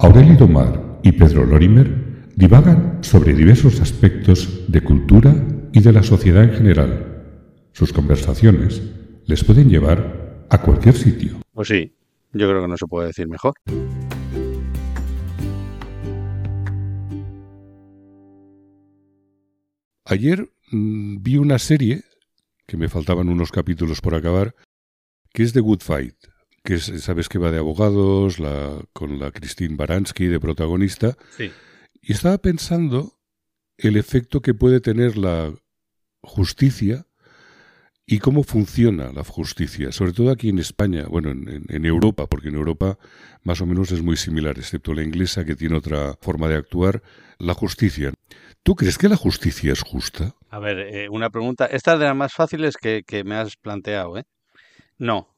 Aurelio Domar y Pedro Lorimer divagan sobre diversos aspectos de cultura y de la sociedad en general. Sus conversaciones les pueden llevar a cualquier sitio. Pues sí, yo creo que no se puede decir mejor. Ayer mm, vi una serie, que me faltaban unos capítulos por acabar, que es The Good Fight, que es, sabes que va de abogados, la, con la Christine Baranski de protagonista. Sí. Y estaba pensando el efecto que puede tener la justicia y cómo funciona la justicia, sobre todo aquí en España, bueno, en, en, Europa, porque en Europa más o menos es muy similar, excepto la inglesa que tiene otra forma de actuar, la justicia. ¿Tú crees que la justicia es justa? A ver, eh, una pregunta. Esta es de las más fáciles que, que me has planteado, ¿eh? No,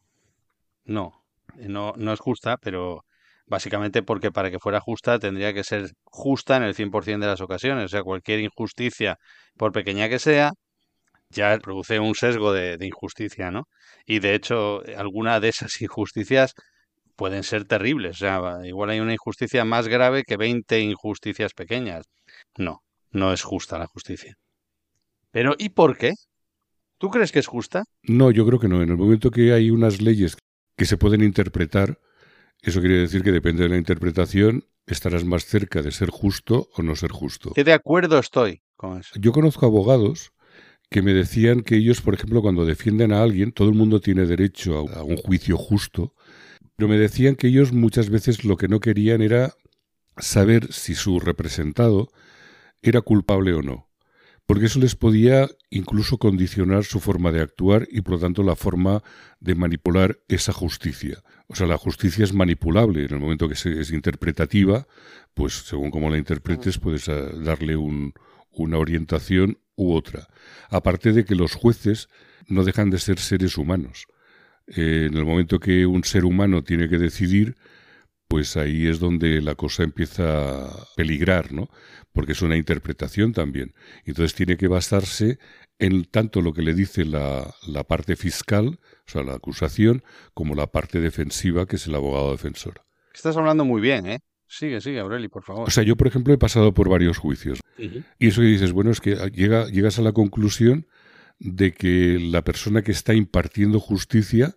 no, no, no es justa, pero básicamente porque para que fuera justa tendría que ser justa en el 100% de las ocasiones. O sea, cualquier injusticia, por pequeña que sea, ya produce un sesgo de, injusticia, ¿no? Y de hecho, alguna de esas injusticias pueden ser terribles. O sea, igual hay una injusticia más grave que 20 injusticias pequeñas. No, no es justa la justicia. Pero ¿y por qué? ¿Tú crees que es justa? No, yo creo que no. En el momento que hay unas leyes que se pueden interpretar, eso quiere decir que depende de la interpretación, estarás más cerca de ser justo o no ser justo. ¿Qué de acuerdo estoy con eso? Yo conozco abogados que me decían que ellos, por ejemplo, cuando defienden a alguien, todo el mundo tiene derecho a un juicio justo, pero me decían que ellos muchas veces lo que no querían era saber si su representado era culpable o no, porque eso les podía incluso condicionar su forma de actuar y por lo tanto la forma de manipular esa justicia. O sea, la justicia es manipulable en el momento que es interpretativa, pues según como la interpretes puedes ah, darle un, una orientación u otra. Aparte de que los jueces no dejan de ser seres humanos. Eh, en el momento que un ser humano tiene que decidir, pues ahí es donde la cosa empieza a peligrar, ¿no? Porque es una interpretación también. Entonces tiene que basarse en tanto lo que le dice la, la parte fiscal, o sea, la acusación, como la parte defensiva, que es el abogado defensor. Estás hablando muy bien, ¿eh? Sigue, sigue, Aureli, por favor. O sea, yo, por ejemplo, he pasado por varios juicios. Uh -huh. Y eso que dices, bueno, es que llega, llegas a la conclusión de que la persona que está impartiendo justicia,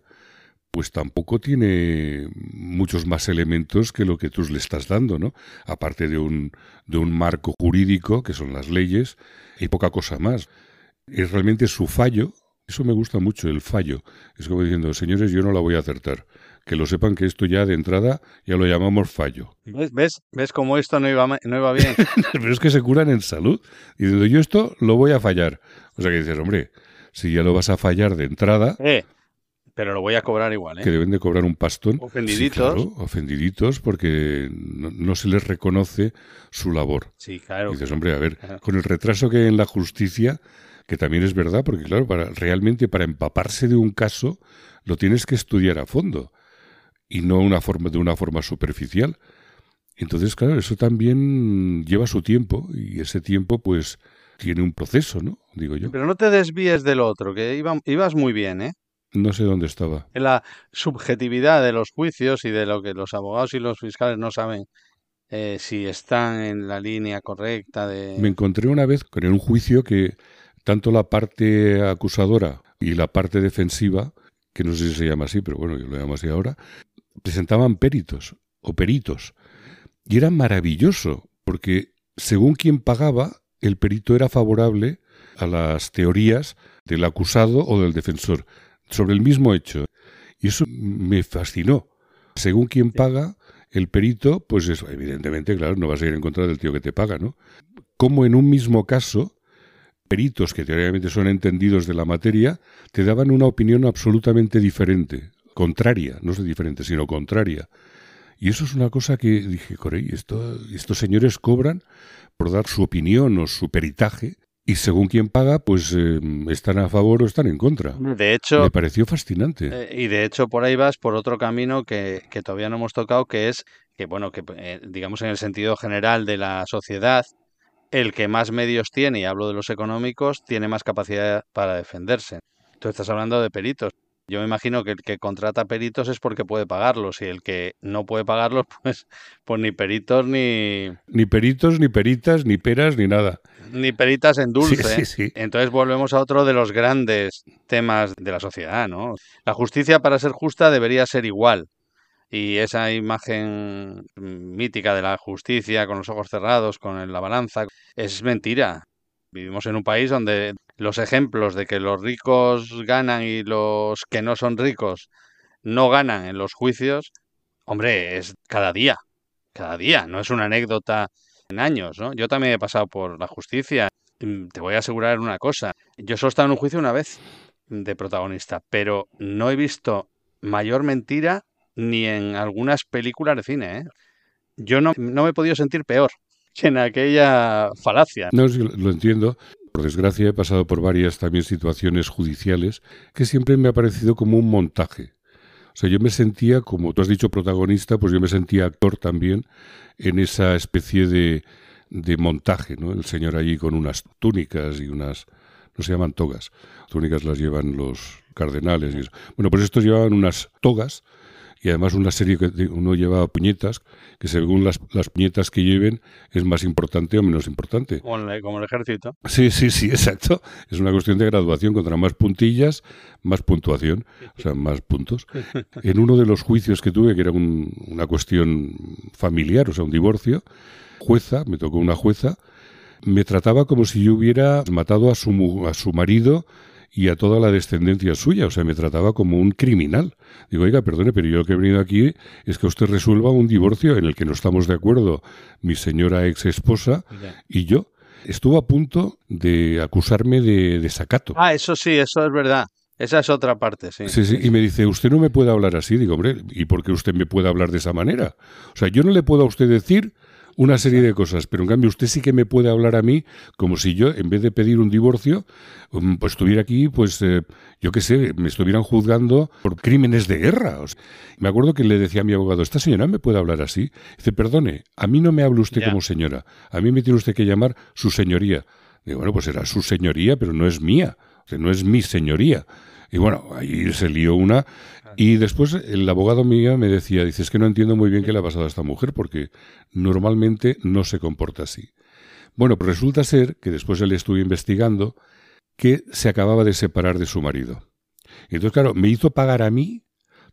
pues tampoco tiene muchos más elementos que lo que tú le estás dando, ¿no? Aparte de un, de un marco jurídico, que son las leyes, y poca cosa más. Es realmente su fallo, eso me gusta mucho, el fallo. Es como diciendo, señores, yo no la voy a acertar que lo sepan que esto ya de entrada ya lo llamamos fallo. ¿Ves, ves, ¿Ves cómo esto no iba, no iba bien? Pero es que se curan en salud. Diciendo, yo esto lo voy a fallar. O sea que dices, hombre, si ya lo vas a fallar de entrada... Eh, pero lo voy a cobrar igual, ¿eh? Que deben de cobrar un pastón. Ofendiditos. Sí, claro, ofendiditos porque no, no, se les reconoce su labor. Sí, claro. Y dices, hombre, a ver, con el retraso que hay en la justicia, que también es verdad, porque claro, para realmente para empaparse de un caso lo tienes que estudiar a fondo y no una forma, de una forma superficial. Entonces, claro, eso también lleva su tiempo y ese tiempo pues tiene un proceso, ¿no? Digo yo. Pero no te desvíes del otro, que iba, ibas muy bien, ¿eh? No sé dónde estaba. En la subjetividad de los juicios y de lo que los abogados y los fiscales no saben eh, si están en la línea correcta de... Me encontré una vez con un juicio que tanto la parte acusadora y la parte defensiva, que no sé si se llama así, pero bueno, yo lo llamo así ahora, presentaban peritos o peritos. Y era maravilloso, porque según quien pagaba, el perito era favorable a las teorías del acusado o del defensor sobre el mismo hecho. Y eso me fascinó. Según quien paga, el perito, pues eso, evidentemente, claro, no vas a ir en contra del tío que te paga, ¿no? Como en un mismo caso, peritos que teóricamente son entendidos de la materia, te daban una opinión absolutamente diferente contraria, no sé diferente, sino contraria. Y eso es una cosa que dije, Corey, esto, estos señores cobran por dar su opinión o su peritaje y según quien paga, pues eh, están a favor o están en contra. De hecho, me pareció fascinante. Eh, y de hecho por ahí vas por otro camino que, que todavía no hemos tocado, que es que bueno, que eh, digamos en el sentido general de la sociedad, el que más medios tiene, y hablo de los económicos, tiene más capacidad para defenderse. Tú estás hablando de peritos. Yo me imagino que el que contrata peritos es porque puede pagarlos y el que no puede pagarlos, pues, pues ni peritos ni... Ni peritos, ni peritas, ni peras, ni nada. Ni peritas en dulce. Sí, sí, sí. Entonces volvemos a otro de los grandes temas de la sociedad, ¿no? La justicia para ser justa debería ser igual. Y esa imagen mítica de la justicia con los ojos cerrados, con la balanza, es mentira. Vivimos en un país donde los ejemplos de que los ricos ganan y los que no son ricos no ganan en los juicios, hombre, es cada día, cada día, no es una anécdota en años, ¿no? Yo también he pasado por la justicia. Mm, te voy a asegurar una cosa, yo solo he estado en un juicio una vez de protagonista, pero no he visto mayor mentira ni en algunas películas de cine, ¿eh? Yo no, no me he podido sentir peor que en aquella falacia. No, lo entiendo. Por desgracia he pasado por varias también situaciones judiciales que siempre me ha parecido como un montaje. O sea, yo me sentía, como tú has dicho, protagonista, pues yo me sentía actor también en esa especie de, de montaje, ¿no? El señor allí con unas túnicas y unas, no se llaman togas, túnicas las llevan los cardenales y eso. Bueno, pues estos llevaban unas togas y además una serie que uno lleva puñetas, que según las, las puñetas que lleven es más importante o menos importante. Como el, como el ejército. Sí, sí, sí, exacto. Es una cuestión de graduación. Contra más puntillas, más puntuación, o sea, más puntos. En uno de los juicios que tuve, que era un, una cuestión familiar, o sea, un divorcio, jueza, me tocó una jueza, me trataba como si yo hubiera matado a su, a su marido y a toda la descendencia suya, o sea, me trataba como un criminal. Digo, oiga, perdone, pero yo lo que he venido aquí es que usted resuelva un divorcio en el que no estamos de acuerdo mi señora ex esposa y yo. Estuvo a punto de acusarme de desacato. Ah, eso sí, eso es verdad. Esa es otra parte, sí. Sí, sí. Y me dice, usted no me puede hablar así. Digo, hombre, ¿y por qué usted me puede hablar de esa manera? O sea, yo no le puedo a usted decir una serie de cosas, pero en cambio usted sí que me puede hablar a mí como si yo, en vez de pedir un divorcio, um, pues estuviera aquí, pues eh, yo qué sé, me estuvieran juzgando por crímenes de guerra. O sea, me acuerdo que le decía a mi abogado, esta señora me puede hablar así. Dice, perdone, a mí no me hable usted como señora, a mí me tiene usted que llamar su señoría. Digo, bueno, pues era su señoría, pero no es mía, o sea, no es mi señoría. Y bueno, ahí se lió una. Y después el abogado mío me decía, dice, es que no entiendo muy bien qué le ha pasado a esta mujer, porque normalmente no se comporta así. Bueno, pues resulta ser que después él estuvo investigando que se acababa de separar de su marido. Y entonces, claro, me hizo pagar a mí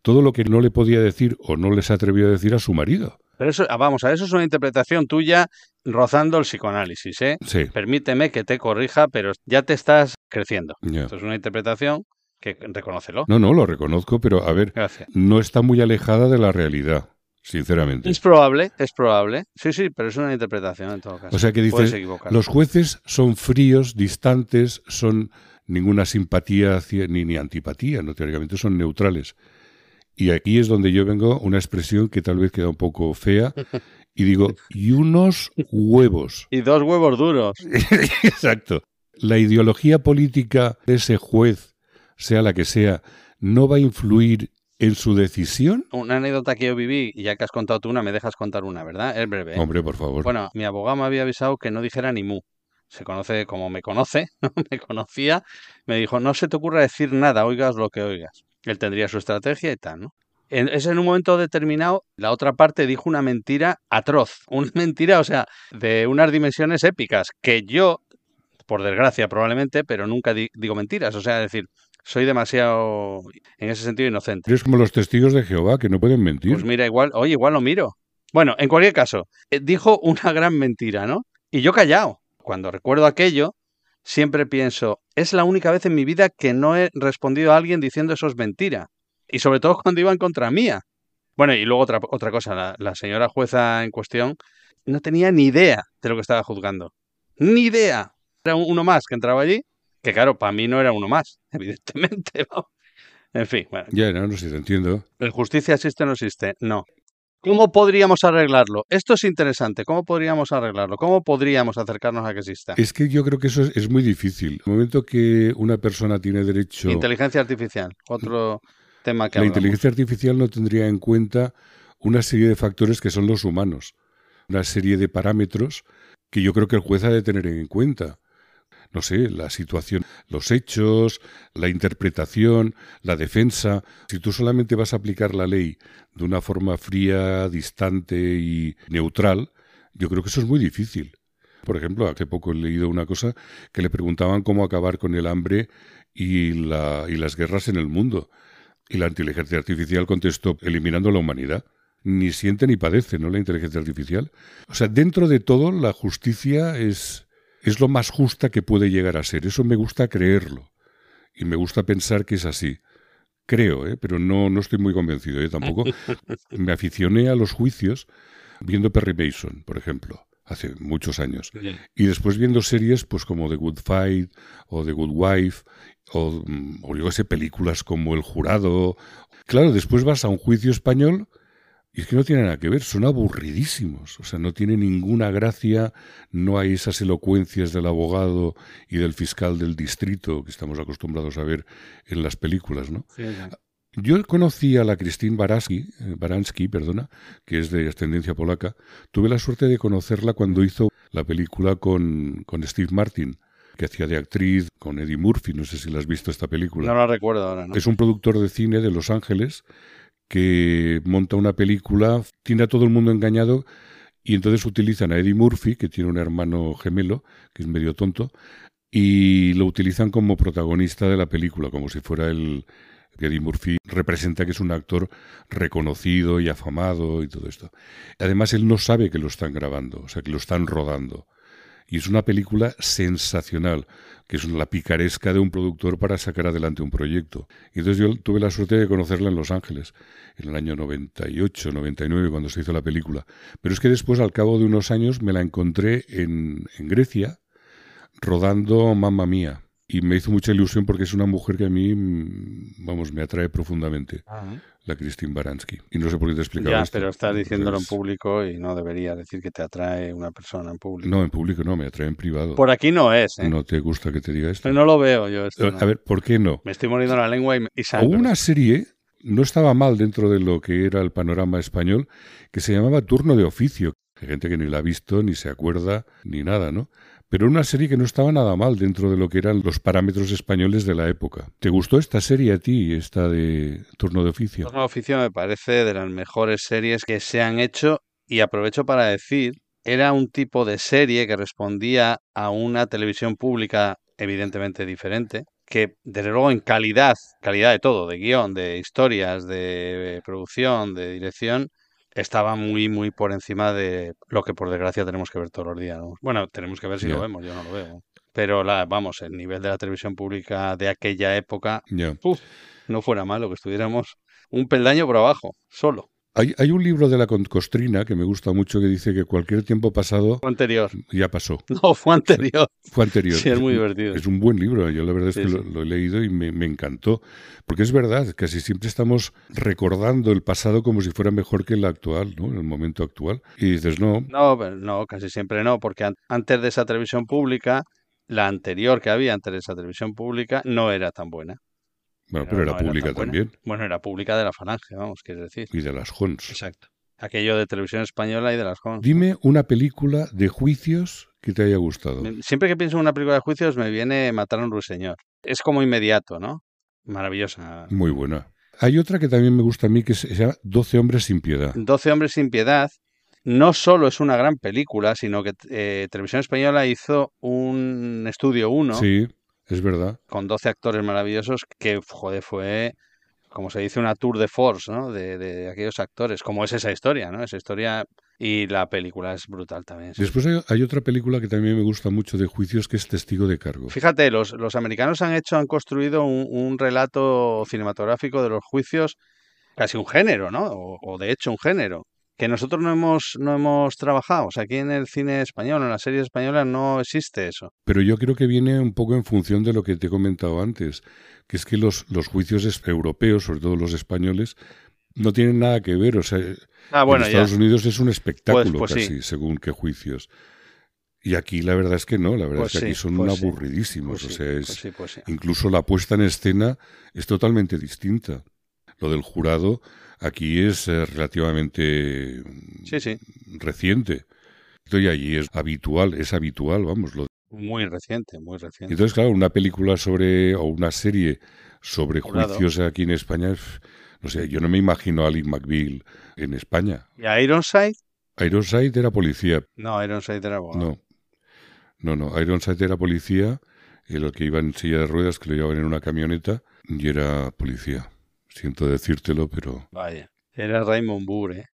todo lo que no le podía decir o no les atrevió a decir a su marido. Pero eso, ah, vamos, a eso es una interpretación tuya rozando el psicoanálisis, ¿eh? Sí, Permíteme que te corrija, pero ya te estás creciendo. Esto es una interpretación que reconócelo. No, no, lo reconozco, pero a ver, Gracias. no está muy alejada de la realidad, sinceramente. Es probable, es probable. Sí, sí, pero es una interpretación en todo caso. O sea que dices, los jueces son fríos, distantes, son ninguna simpatía hacia- ni, ni antipatía, no teóricamente son neutrales. Y aquí es donde yo vengo una expresión que tal vez queda un poco fea y digo, y unos huevos. Y dos huevos duros. Exacto. La ideología política de ese juez, sea la que sea, no va a influir en su decisión. Una anécdota que yo viví, y ya que has contado tú una, me dejas contar una, ¿verdad? Es breve. ¿eh? Hombre, por favor. Bueno, mi abogado me había avisado que no dijera ni mu. Se conoce como me conoce, ¿no? Me conocía. Me dijo, no se te ocurra decir nada, oigas lo que oigas. Él tendría su estrategia y tal, ¿no? En, es en un momento determinado, la otra parte dijo una mentira atroz. Una mentira, o sea, de unas dimensiones épicas, que yo, por desgracia probablemente, pero nunca di- digo mentiras. O sea, es decir, soy demasiado, en ese sentido, inocente. Eres como los testigos de Jehová, que no pueden mentir. Pues mira, igual, oye, igual lo miro. Bueno, en cualquier caso, eh, dijo una gran mentira, ¿no? Y yo callado. Cuando recuerdo aquello, siempre pienso, es la única vez en mi vida que no he respondido a alguien diciendo eso es mentira. Y sobre todo cuando iban contra mía. Bueno, y luego otra, otra cosa, la, la señora jueza en cuestión no tenía ni idea de lo que estaba juzgando. Ni idea. Era un- uno más que entraba allí, que claro, para mí no era uno más, evidentemente. ¿no? En fin, bueno, Ya, no, no sé, te entiendo. ¿El justicia existe o no existe? No. ¿Cómo podríamos arreglarlo? Esto es interesante. ¿Cómo podríamos arreglarlo? ¿Cómo podríamos acercarnos a que exista? Es que yo creo que eso es, es muy difícil. El momento que una persona tiene derecho... Inteligencia artificial, otro tema que La hablamos. inteligencia artificial no tendría en cuenta una serie de factores que son los humanos, una serie de parámetros que yo creo que el juez ha de tener en cuenta. No sé, la situación, los hechos, la interpretación, la defensa. Si tú solamente vas a aplicar la ley de una forma fría, distante y neutral, yo creo que eso es muy difícil. Por ejemplo, hace poco he leído una cosa que le preguntaban cómo acabar con el hambre y, la, y las guerras en el mundo. Y la inteligencia artificial contestó eliminando la humanidad. Ni siente ni padece, ¿no? La inteligencia artificial. O sea, dentro de todo, la justicia es, es lo más justa que puede llegar a ser. Eso me gusta creerlo. Y me gusta pensar que es así. Creo, ¿eh? pero no, no estoy muy convencido. ¿eh? Tampoco me aficioné a los juicios viendo Perry Mason, por ejemplo hace muchos años. Y después viendo series pues como The Good Fight o The Good Wife o, mm, o yo sé, películas como El Jurado. Claro, después vas a un juicio español y es que no tiene nada que ver, son aburridísimos, o sea, no tiene ninguna gracia, no hay esas elocuencias del abogado y del fiscal del distrito que estamos acostumbrados a ver en las películas, ¿no? Yo conocí a la Christine Baranski, eh, Baranski, perdona, que es de ascendencia polaca. Tuve la suerte de conocerla cuando hizo la película con, con Steve Martin, que hacía de actriz con Eddie Murphy. No sé si la has visto esta película. No la recuerdo ahora. ¿no? Es un productor de cine de Los Ángeles que monta una película, tiene a todo el mundo engañado y entonces utilizan a Eddie Murphy, que tiene un hermano gemelo, que es medio tonto, y lo utilizan como protagonista de la película, como si fuera el, Eddie Murphy representa que es un actor reconocido y afamado y todo esto. Además, él no sabe que lo están grabando, o sea, que lo están rodando. Y es una película sensacional, que es la picaresca de un productor para sacar adelante un proyecto. Y entonces yo tuve la suerte de conocerla en Los Ángeles, en el año 98, 99, cuando se hizo la película. Pero es que después, al cabo de unos años, me la encontré en, en Grecia, rodando Mamma Mía y me hizo mucha ilusión porque es una mujer que a mí, vamos, me atrae profundamente, la Christine Baranski. Y no sé por qué te explicaba Ya, pero estás diciéndolo en público y no debería decir que te atrae una persona en público. No, en público no, me atrae en privado. Por aquí no es, ¿eh? ¿No te gusta que te diga esto? no lo veo yo esto. A ver, ¿por qué no? Me estoy muriendo la lengua y, y Hubo una serie, no estaba mal dentro de lo que era el panorama español, que se llamaba Turno de Oficio. Hay gente que ni la ha visto, ni se acuerda, ni nada, ¿no? Pero una serie que no estaba nada mal dentro de lo que eran los parámetros españoles de la época. ¿Te gustó esta serie a ti, esta de Turno de Oficio? Turno de Oficio me parece de las mejores series que se han hecho y aprovecho para decir, era un tipo de serie que respondía a una televisión pública evidentemente diferente, que desde luego en calidad, calidad de todo, de guion, de historias, de producción, de dirección, estaba muy, muy por encima de lo que por desgracia tenemos que ver todos los días. Bueno, tenemos que ver si lo vemos, yo no lo veo. Pero la, vamos, el nivel de la televisión pública de aquella época, no fuera malo que estuviéramos un peldaño por abajo, solo. Hay, un libro de la Concostrina que me gusta mucho que dice que cualquier tiempo pasado. Fue anterior. Ya pasó. No, fue anterior. Fue anterior. Sí, es muy divertido. Es un buen libro. Yo la verdad es que lo, he leído y me, encantó. Porque es verdad, casi siempre estamos recordando el pasado como si fuera mejor que el actual, ¿no? En el momento actual. Y dices, no. No, no, casi siempre no. Porque antes de esa televisión pública, la anterior que había antes de esa televisión pública no era tan buena. Bueno, pero, era pública también. Bueno, era pública de la Falange, vamos, quiere decir. Y de las Hons. Exacto. Aquello de televisión española y de las Hons. Dime una película de juicios que te haya gustado. Siempre que pienso en una película de juicios me viene Matar a un ruiseñor. Es como inmediato, ¿no? Maravillosa. Muy buena. Hay otra que también me gusta a mí que se llama Doce hombres sin piedad. Doce hombres sin piedad no solo es una gran película, sino que eh, Televisión Española hizo un estudio 1 sí. Es verdad. Con 12 actores maravillosos que, joder, fue, como se dice, una tour de force, ¿no? De, aquellos actores. Como es esa historia, ¿no? Esa historia y la película es brutal también. Después hay, otra película que también me gusta mucho de juicios que es Testigo de Cargo. Fíjate, los, los americanos han hecho, han construido un, relato cinematográfico de los juicios, casi un género, ¿no? o de hecho un género que nosotros no hemos, no hemos trabajado. O sea, aquí en el cine español, en las series españolas, no existe eso. Pero yo creo que viene un poco en función de lo que te he comentado antes, que es que los, los juicios europeos, sobre todo los españoles, no tienen nada que ver. O sea, ah, en Estados Unidos es un espectáculo pues, pues casi, según qué juicios. Y aquí la verdad es que no, la verdad pues es que aquí son aburridísimos. o sea, es, incluso la puesta en escena es totalmente distinta. Lo del jurado Aquí es eh, relativamente sí, sí. reciente. Y allí es habitual, es habitual, vamos. Lo... Muy reciente, muy reciente. Entonces, claro, una película sobre, o una serie sobre juicios aquí en España, no sé, yo no me imagino a Ali McBeal en España. ¿Y a Ironside? Ironside era policía. No, Ironside era abogado. No, no, no. Ironside era policía, y lo que iba en silla de ruedas, que lo llevaban en una camioneta, y era policía. Siento decírtelo, pero... Vaya, era Raymond Burr, ¿eh?